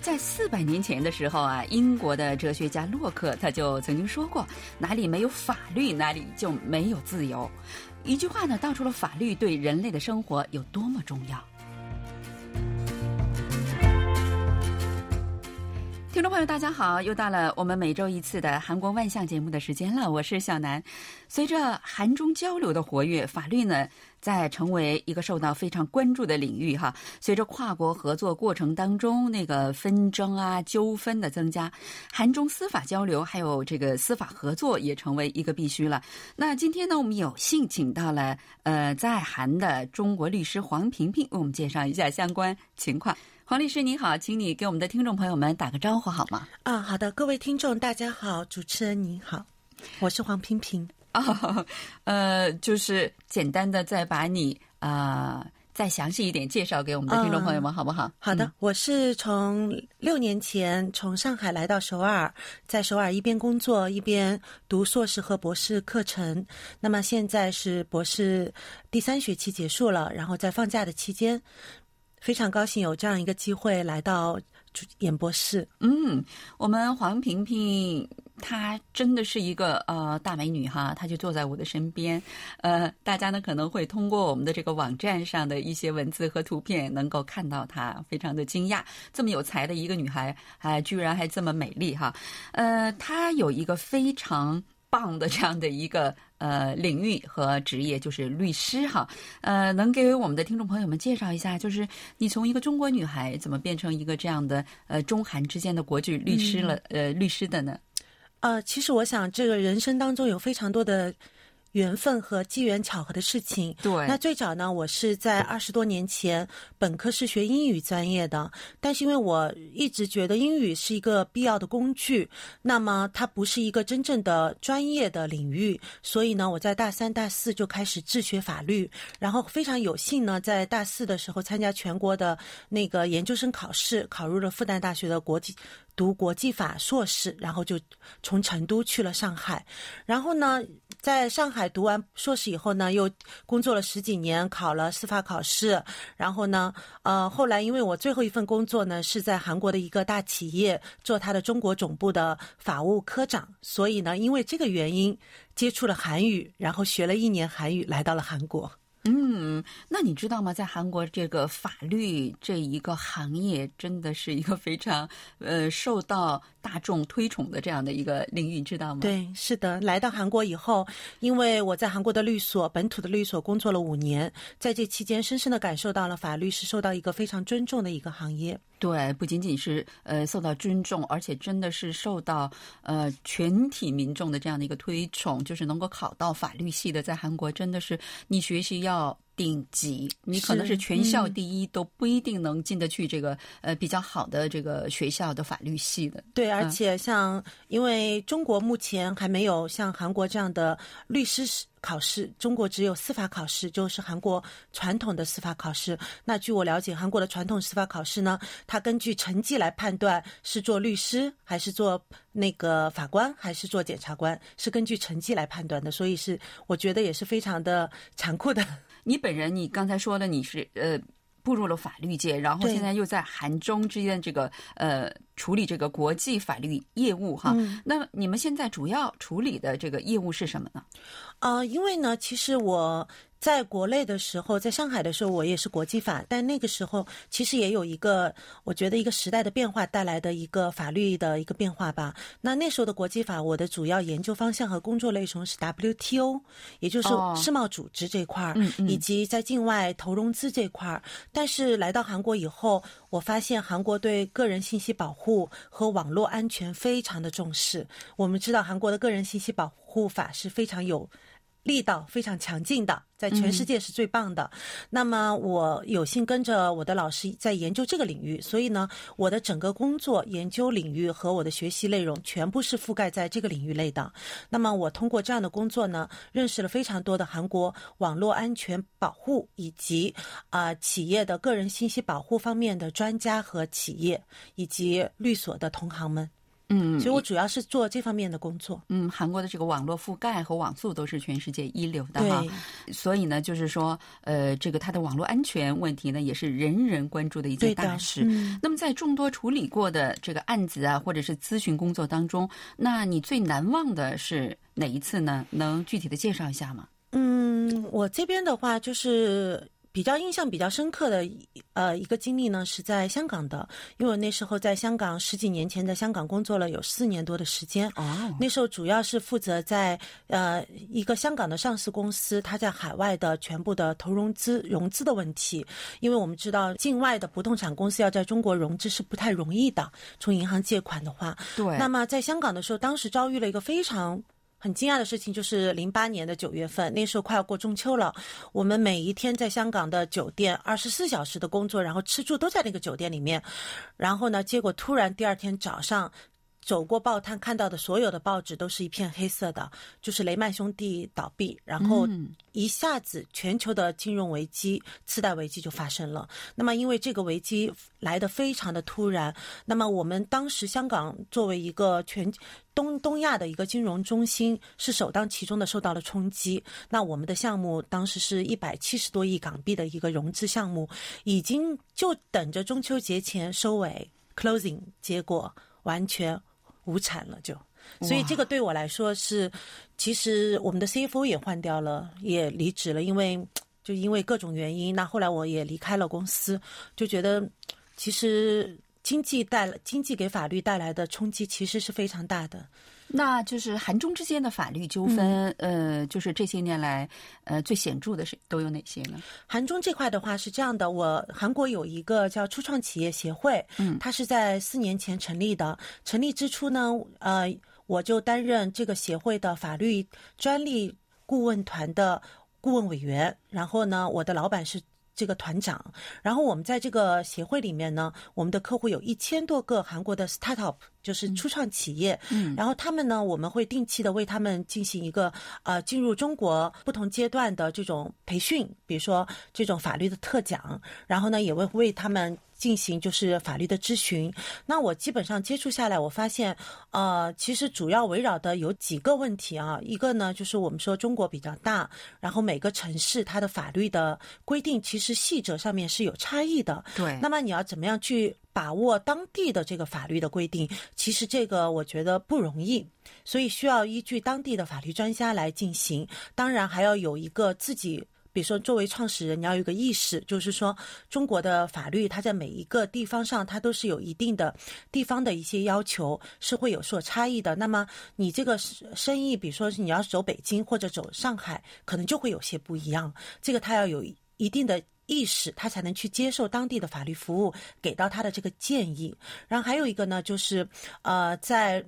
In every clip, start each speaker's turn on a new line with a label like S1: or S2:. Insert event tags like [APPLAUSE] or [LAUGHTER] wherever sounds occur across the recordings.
S1: 在四百年前的时候啊，英国的哲学家洛克他就曾经说过：“哪里没有法律，哪里就没有自由。”一句话呢，道出了法律对人类的生活有多么重要。听众朋友，大家好！又到了我们每周一次的韩国万象节目的时间了，我是小南。随着韩中交流的活跃，法律呢在成为一个受到非常关注的领域哈。随着跨国合作过程当中那个纷争啊、纠纷的增加，韩中司法交流还有这个司法合作也成为一个必须了。那今天呢，我们有幸请到了呃在韩的中国律师黄平平，为我们介绍一下相关情况。黄律师您好，请你给我们的听众朋友们打个招呼好吗？
S2: 啊，好的，各位听众大家好，主持人您好，我是黄平平。
S1: 啊，[LAUGHS] 呃，就是简单的再把你啊再详细一点介绍给我们的听众朋友们好不好？
S2: 好的，我是从六年前从上海来到首尔，在首尔一边工作一边读硕士和博士课程。那么现在是博士第三学期结束了，然后在放假的期间。非常高兴有这样一个机会来到演播室。
S1: 嗯，我们黄萍萍她真的是一个呃大美女哈，她就坐在我的身边。呃，大家呢可能会通过我们的这个网站上的一些文字和图片，能够看到她非常的惊讶，这么有才的一个女孩，还居然还这么美丽哈。呃，她有一个非常。棒的这样的一个呃领域和职业就是律师哈，呃，能给我们的听众朋友们介绍一下，就是你从一个中国女孩怎么变成一个这样的呃中韩之间的国际律师了呃律师的呢？
S2: 呃，其实我想这个人生当中有非常多的。缘分和机缘巧合的事情。
S1: 对，
S2: 那最早呢，我是在二十多年前本科是学英语专业的，但是因为我一直觉得英语是一个必要的工具，那么它不是一个真正的专业的领域，所以呢，我在大三、大四就开始自学法律，然后非常有幸呢，在大四的时候参加全国的那个研究生考试，考入了复旦大学的国际。读国际法硕士，然后就从成都去了上海，然后呢，在上海读完硕士以后呢，又工作了十几年，考了司法考试，然后呢，呃，后来因为我最后一份工作呢是在韩国的一个大企业做他的中国总部的法务科长，所以呢，因为这个原因接触了韩语，然后学了一年韩语，来到了韩国。
S1: 嗯，那你知道吗？在韩国这个法律这一个行业，真的是一个非常呃受到大众推崇的这样的一个领域，你知道吗？
S2: 对，是的。来到韩国以后，因为我在韩国的律所本土的律所工作了五年，在这期间深深的感受到了法律是受到一个非常尊重的一个行业。
S1: 对，不仅仅是呃受到尊重，而且真的是受到呃全体民众的这样的一个推崇，就是能够考到法律系的，在韩国真的是你学习要。顶级，你可能是全校第一，都不一定能进得去这个呃比较好的这个学校的法律系的。
S2: 对，而且像因为中国目前还没有像韩国这样的律师考试，中国只有司法考试，就是韩国传统的司法考试。那据我了解，韩国的传统司法考试呢，它根据成绩来判断是做律师还是做那个法官还是做检察官，是根据成绩来判断的。所以是我觉得也是非常的残酷的。
S1: 你本人，你刚才说的你是呃步入了法律界，然后现在又在韩中之间这个呃处理这个国际法律业务哈。那你们现在主要处理的这个业务是什么呢？
S2: 呃，因为呢，其实我。在国内的时候，在上海的时候，我也是国际法，但那个时候其实也有一个，我觉得一个时代的变化带来的一个法律的一个变化吧。那那时候的国际法，我的主要研究方向和工作内容是 WTO，也就是世贸组织这块儿，以及在境外投融资这块儿。但是来到韩国以后，我发现韩国对个人信息保护和网络安全非常的重视。我们知道韩国的个人信息保护法是非常有。力道非常强劲的，在全世界是最棒的。那么我有幸跟着我的老师在研究这个领域，所以呢，我的整个工作研究领域和我的学习内容全部是覆盖在这个领域内的。那么我通过这样的工作呢，认识了非常多的韩国网络安全保护以及啊企业的个人信息保护方面的专家和企业以及律所的同行们。
S1: 嗯，
S2: 所以我主要是做这方面的工作。
S1: 嗯，韩国的这个网络覆盖和网速都是全世界一流的哈，所以呢，就是说，呃，这个它的网络安全问题呢，也是人人关注的一件大事。那么，在众多处理过的这个案子啊，或者是咨询工作当中，那你最难忘的是哪一次呢？能具体的介绍一下吗？
S2: 嗯，我这边的话就是。比较印象比较深刻的呃一个经历呢，是在香港的，因为我那时候在香港十几年前在香港工作了有四年多的时间。
S1: 哦，
S2: 那时候主要是负责在呃一个香港的上市公司，它在海外的全部的投融资融资的问题，因为我们知道境外的不动产公司要在中国融资是不太容易的，从银行借款的话。
S1: 对。
S2: 那么在香港的时候，当时遭遇了一个非常。很惊讶的事情就是零八年的九月份，那时候快要过中秋了。我们每一天在香港的酒店二十四小时的工作，然后吃住都在那个酒店里面。然后呢，结果突然第二天早上。走过报摊看到的所有的报纸都是一片黑色的，就是雷曼兄弟倒闭，然后一下子全球的金融危机、次贷危机就发生了。那么因为这个危机来的非常的突然，那么我们当时香港作为一个全东东亚的一个金融中心，是首当其冲的受到了冲击。那我们的项目当时是一百七十多亿港币的一个融资项目，已经就等着中秋节前收尾 closing，结果完全。无产了就，所以这个对我来说是，其实我们的 CFO 也换掉了，也离职了，因为就因为各种原因，那后来我也离开了公司，就觉得其实经济带来经济给法律带来的冲击其实是非常大的。
S1: 那就是韩中之间的法律纠纷，呃，就是这些年来，呃，最显著的是都有哪些呢？
S2: 韩中这块的话是这样的，我韩国有一个叫初创企业协会，
S1: 嗯，
S2: 它是在四年前成立的。成立之初呢，呃，我就担任这个协会的法律专利顾问团的顾问委员，然后呢，我的老板是。这个团长，然后我们在这个协会里面呢，我们的客户有一千多个韩国的 startup，就是初创企业。
S1: 嗯，
S2: 然后他们呢，我们会定期的为他们进行一个呃进入中国不同阶段的这种培训，比如说这种法律的特讲，然后呢，也会为他们。进行就是法律的咨询，那我基本上接触下来，我发现，呃，其实主要围绕的有几个问题啊。一个呢，就是我们说中国比较大，然后每个城市它的法律的规定其实细则上面是有差异的。
S1: 对。
S2: 那么你要怎么样去把握当地的这个法律的规定？其实这个我觉得不容易，所以需要依据当地的法律专家来进行。当然还要有一个自己。比如说，作为创始人，你要有个意识，就是说，中国的法律它在每一个地方上，它都是有一定的地方的一些要求，是会有所差异的。那么，你这个生意，比如说你要走北京或者走上海，可能就会有些不一样。这个他要有一定的意识，他才能去接受当地的法律服务给到他的这个建议。然后还有一个呢，就是呃，在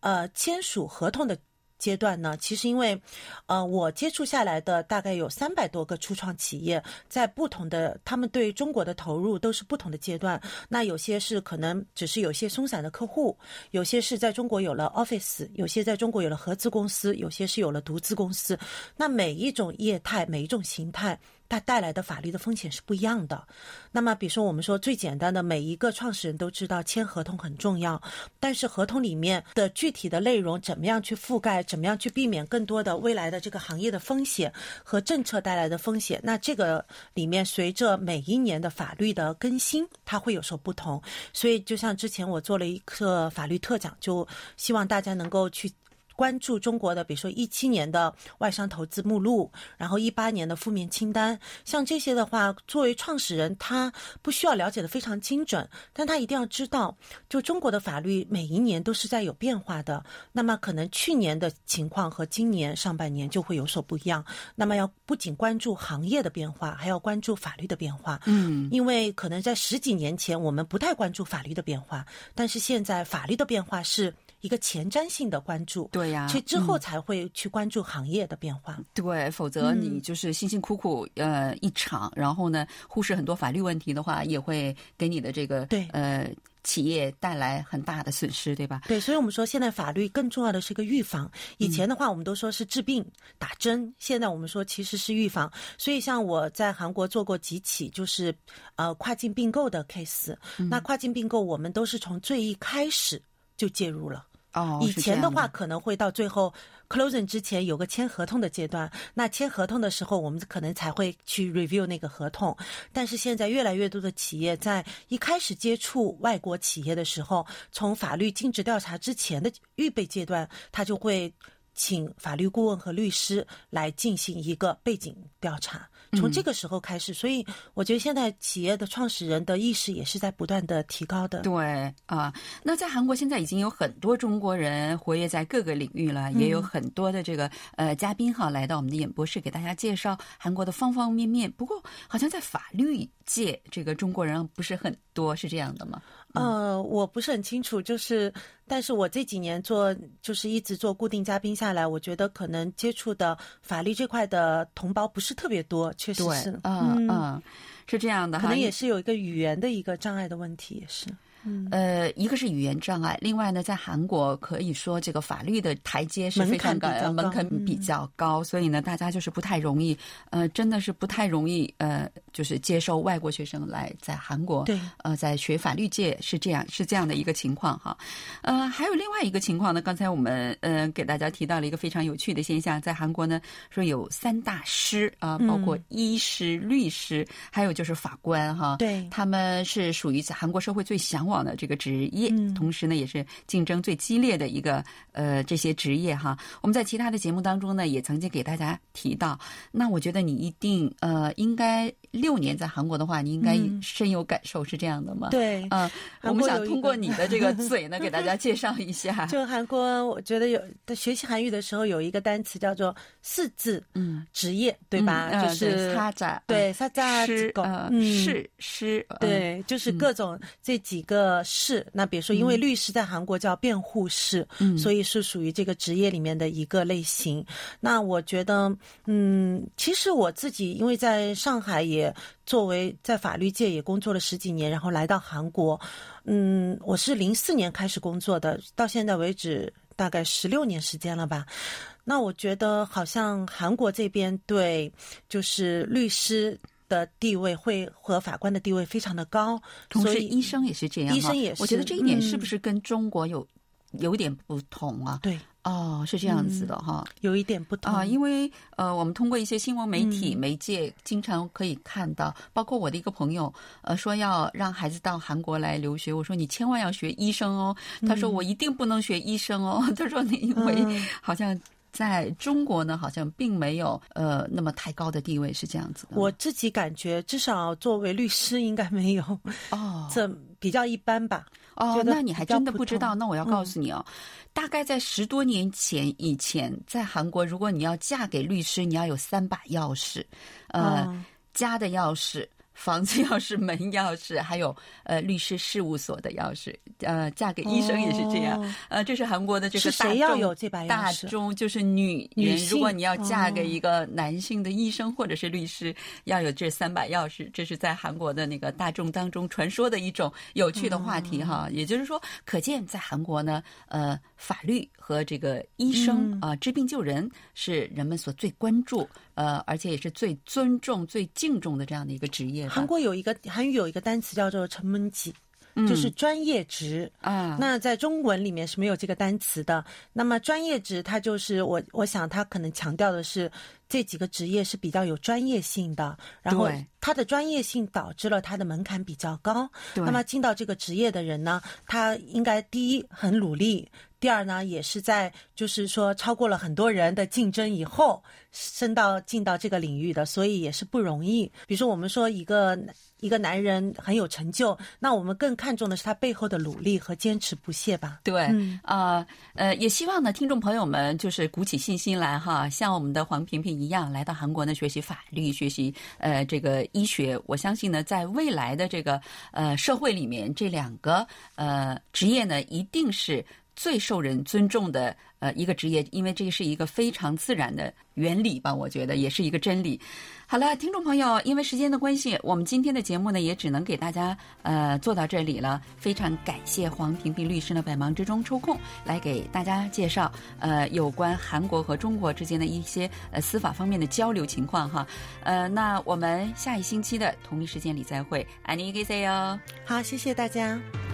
S2: 呃签署合同的。阶段呢，其实因为，呃，我接触下来的大概有三百多个初创企业，在不同的他们对中国的投入都是不同的阶段。那有些是可能只是有些松散的客户，有些是在中国有了 office，有些在中国有了合资公司，有些是有了独资公司。那每一种业态，每一种形态。它带来的法律的风险是不一样的。那么，比如说，我们说最简单的，每一个创始人都知道签合同很重要，但是合同里面的具体的内容怎么样去覆盖，怎么样去避免更多的未来的这个行业的风险和政策带来的风险，那这个里面随着每一年的法律的更新，它会有所不同。所以，就像之前我做了一个法律特讲，就希望大家能够去。关注中国的，比如说一七年的外商投资目录，然后一八年的负面清单，像这些的话，作为创始人，他不需要了解的非常精准，但他一定要知道，就中国的法律每一年都是在有变化的。那么可能去年的情况和今年上半年就会有所不一样。那么要不仅关注行业的变化，还要关注法律的变化。
S1: 嗯，
S2: 因为可能在十几年前我们不太关注法律的变化，但是现在法律的变化是。一个前瞻性的关注，
S1: 对呀，
S2: 去之后才会去关注行业的变化。
S1: 对，否则你就是辛辛苦苦呃一场，然后呢忽视很多法律问题的话，也会给你的这个
S2: 对
S1: 呃企业带来很大的损失，对吧？
S2: 对，所以我们说现在法律更重要的是一个预防。以前的话我们都说是治病打针，现在我们说其实是预防。所以像我在韩国做过几起就是呃跨境并购的 case，那跨境并购我们都是从最一开始。就介入了。
S1: 哦，
S2: 以前的话，可能会到最后 closing 之前有个签合同的阶段，那签合同的时候，我们可能才会去 review 那个合同。但是现在越来越多的企业在一开始接触外国企业的时候，从法律尽职调查之前的预备阶段，他就会请法律顾问和律师来进行一个背景调查。从这个时候开始，所以我觉得现在企业的创始人的意识也是在不断的提高的。
S1: 对啊，那在韩国现在已经有很多中国人活跃在各个领域了，也有很多的这个呃嘉宾哈来到我们的演播室给大家介绍韩国的方方面面。不过好像在法律界，这个中国人不是很多，是这样的吗？
S2: 呃，我不是很清楚，就是，但是我这几年做，就是一直做固定嘉宾下来，我觉得可能接触的法律这块的同胞不是特别多，确实是，，
S1: 嗯嗯，是这样的，
S2: 可能也是有一个语言的一个障碍的问题，也是。
S1: 呃，一个是语言障碍，另外呢，在韩国可以说这个法律的台阶是非常高，
S2: 门槛比较高
S1: 门槛比较高，所以呢，大家就是不太容易，呃，真的是不太容易，呃，就是接受外国学生来在韩国，
S2: 对，
S1: 呃，在学法律界是这样是这样的一个情况哈，呃，还有另外一个情况呢，刚才我们呃给大家提到了一个非常有趣的现象，在韩国呢说有三大师啊、包括医师、律师，还有就是法官哈，
S2: 对。
S1: 他们是属于在韩国社会最向往的这个职业，
S2: 嗯
S1: 同时呢，也是竞争最激烈的一个呃这些职业哈。我们在其他的节目当中呢，也曾经给大家提到。那我觉得你一定呃，应该六年在韩国的话你应该深有感受是这样的吗？
S2: 对
S1: 嗯我们想通过你的这个 [LAUGHS] 嘴呢给大家介绍一下。[LAUGHS]
S2: 就韩国我觉得有的学习韩语的时候有一个单词叫做四字
S1: 嗯。
S2: 职业对吧就是
S1: 叉叉
S2: 对
S1: 他
S2: 叉
S1: 是狗是
S2: 对就是各种这几个事那比如说因为律师在韩国叫辩护士所以是属于这个职业里面的一个类型。那我觉得嗯其实我自己因为在上海也作为在法律界也工作了十几年，然后来到韩国，嗯，我是零四年开始工作的，到现在为止大概十六年时间了吧。那我觉得好像韩国这边对就是律师的地位会和法官的地位非常的高，
S1: 同时医生也是这样，
S2: 医生也是
S1: 我觉得这一点是不
S2: 嗯
S1: 是跟中国有有点不同啊？
S2: 对
S1: 哦，是这样子的哈。
S2: 有一点不同。
S1: 啊，因为呃，我们通过一些新闻媒体、
S2: 嗯。
S1: 媒介，经常可以看到，包括我的一个朋友，呃，说要让孩子到韩国来留学，我说你千万要学医生哦，他说我一定不能学医生哦，[LAUGHS] 他说你因为
S2: 嗯。
S1: 好像在中国呢，好像并没有呃那么太高的地位，是这样子的。
S2: 我自己感觉，至少作为律师应该没有，
S1: 哦。
S2: 这比较一般吧。
S1: 哦，那你还真的不知道？那我要告诉你哦，大概在十多年前以前，在韩国，如果你要嫁给律师，你要有三把钥匙，呃，
S2: 哦
S1: 家的钥匙。房子钥匙、门钥匙，还有呃律师事务所的钥匙，呃，嫁给医生也是这样。
S2: 哦
S1: 呃，这是韩国的这个
S2: 是
S1: 大众
S2: 谁要有这
S1: 大
S2: 匙
S1: 众就是女人，如果你要嫁给
S2: 哦
S1: 一个男性的医生或者是律师，要有这三把钥匙，这是在韩国的那个大众当中传说的一种有趣的话题哈。也就是说，可见在韩国呢，呃，法律和这个医生啊、治病救人是人们所最关注，呃，而且也是最尊重、最敬重的这样的一个职业。
S2: 韩国有一个韩语有一个单词叫做“成门级”，
S1: 嗯
S2: 就是专业职。
S1: 啊，
S2: 那在中文里面是没有这个单词的。那么专业职，它就是我我想它可能强调的是这几个职业是比较有专业性的，然后它的专业性导致了它的门槛比较高。那么进到这个职业的人呢，他应该第一很努力，第二呢也是在就是说超过了很多人的竞争以后升到进到这个领域的，所以也是不容易。比如说我们说一个一个男人很有成就，那我们更看重的是他背后的努力和坚持不懈吧。
S1: 对，
S2: 嗯
S1: 呃呃，也希望呢，听众朋友们就是鼓起信心来哈，像我们的黄萍萍一样，来到韩国呢学习法律，学习呃这个医学。我相信呢，在未来的这个呃社会里面，这两个呃职业呢，一定是最受人尊重的呃一个职业，因为这是一个非常自然的原理吧，我觉得也是一个真理。好了，听众朋友，因为时间的关系，我们今天的节目呢也只能给大家呃做到这里了。非常感谢黄萍萍律师呢百忙之中抽空来给大家介绍呃有关韩国和中国之间的一些呃司法方面的交流情况哈。呃，那我们下一星期的同一时间里再会，안녕히계세요。
S2: 好，谢谢大家。
S1: 요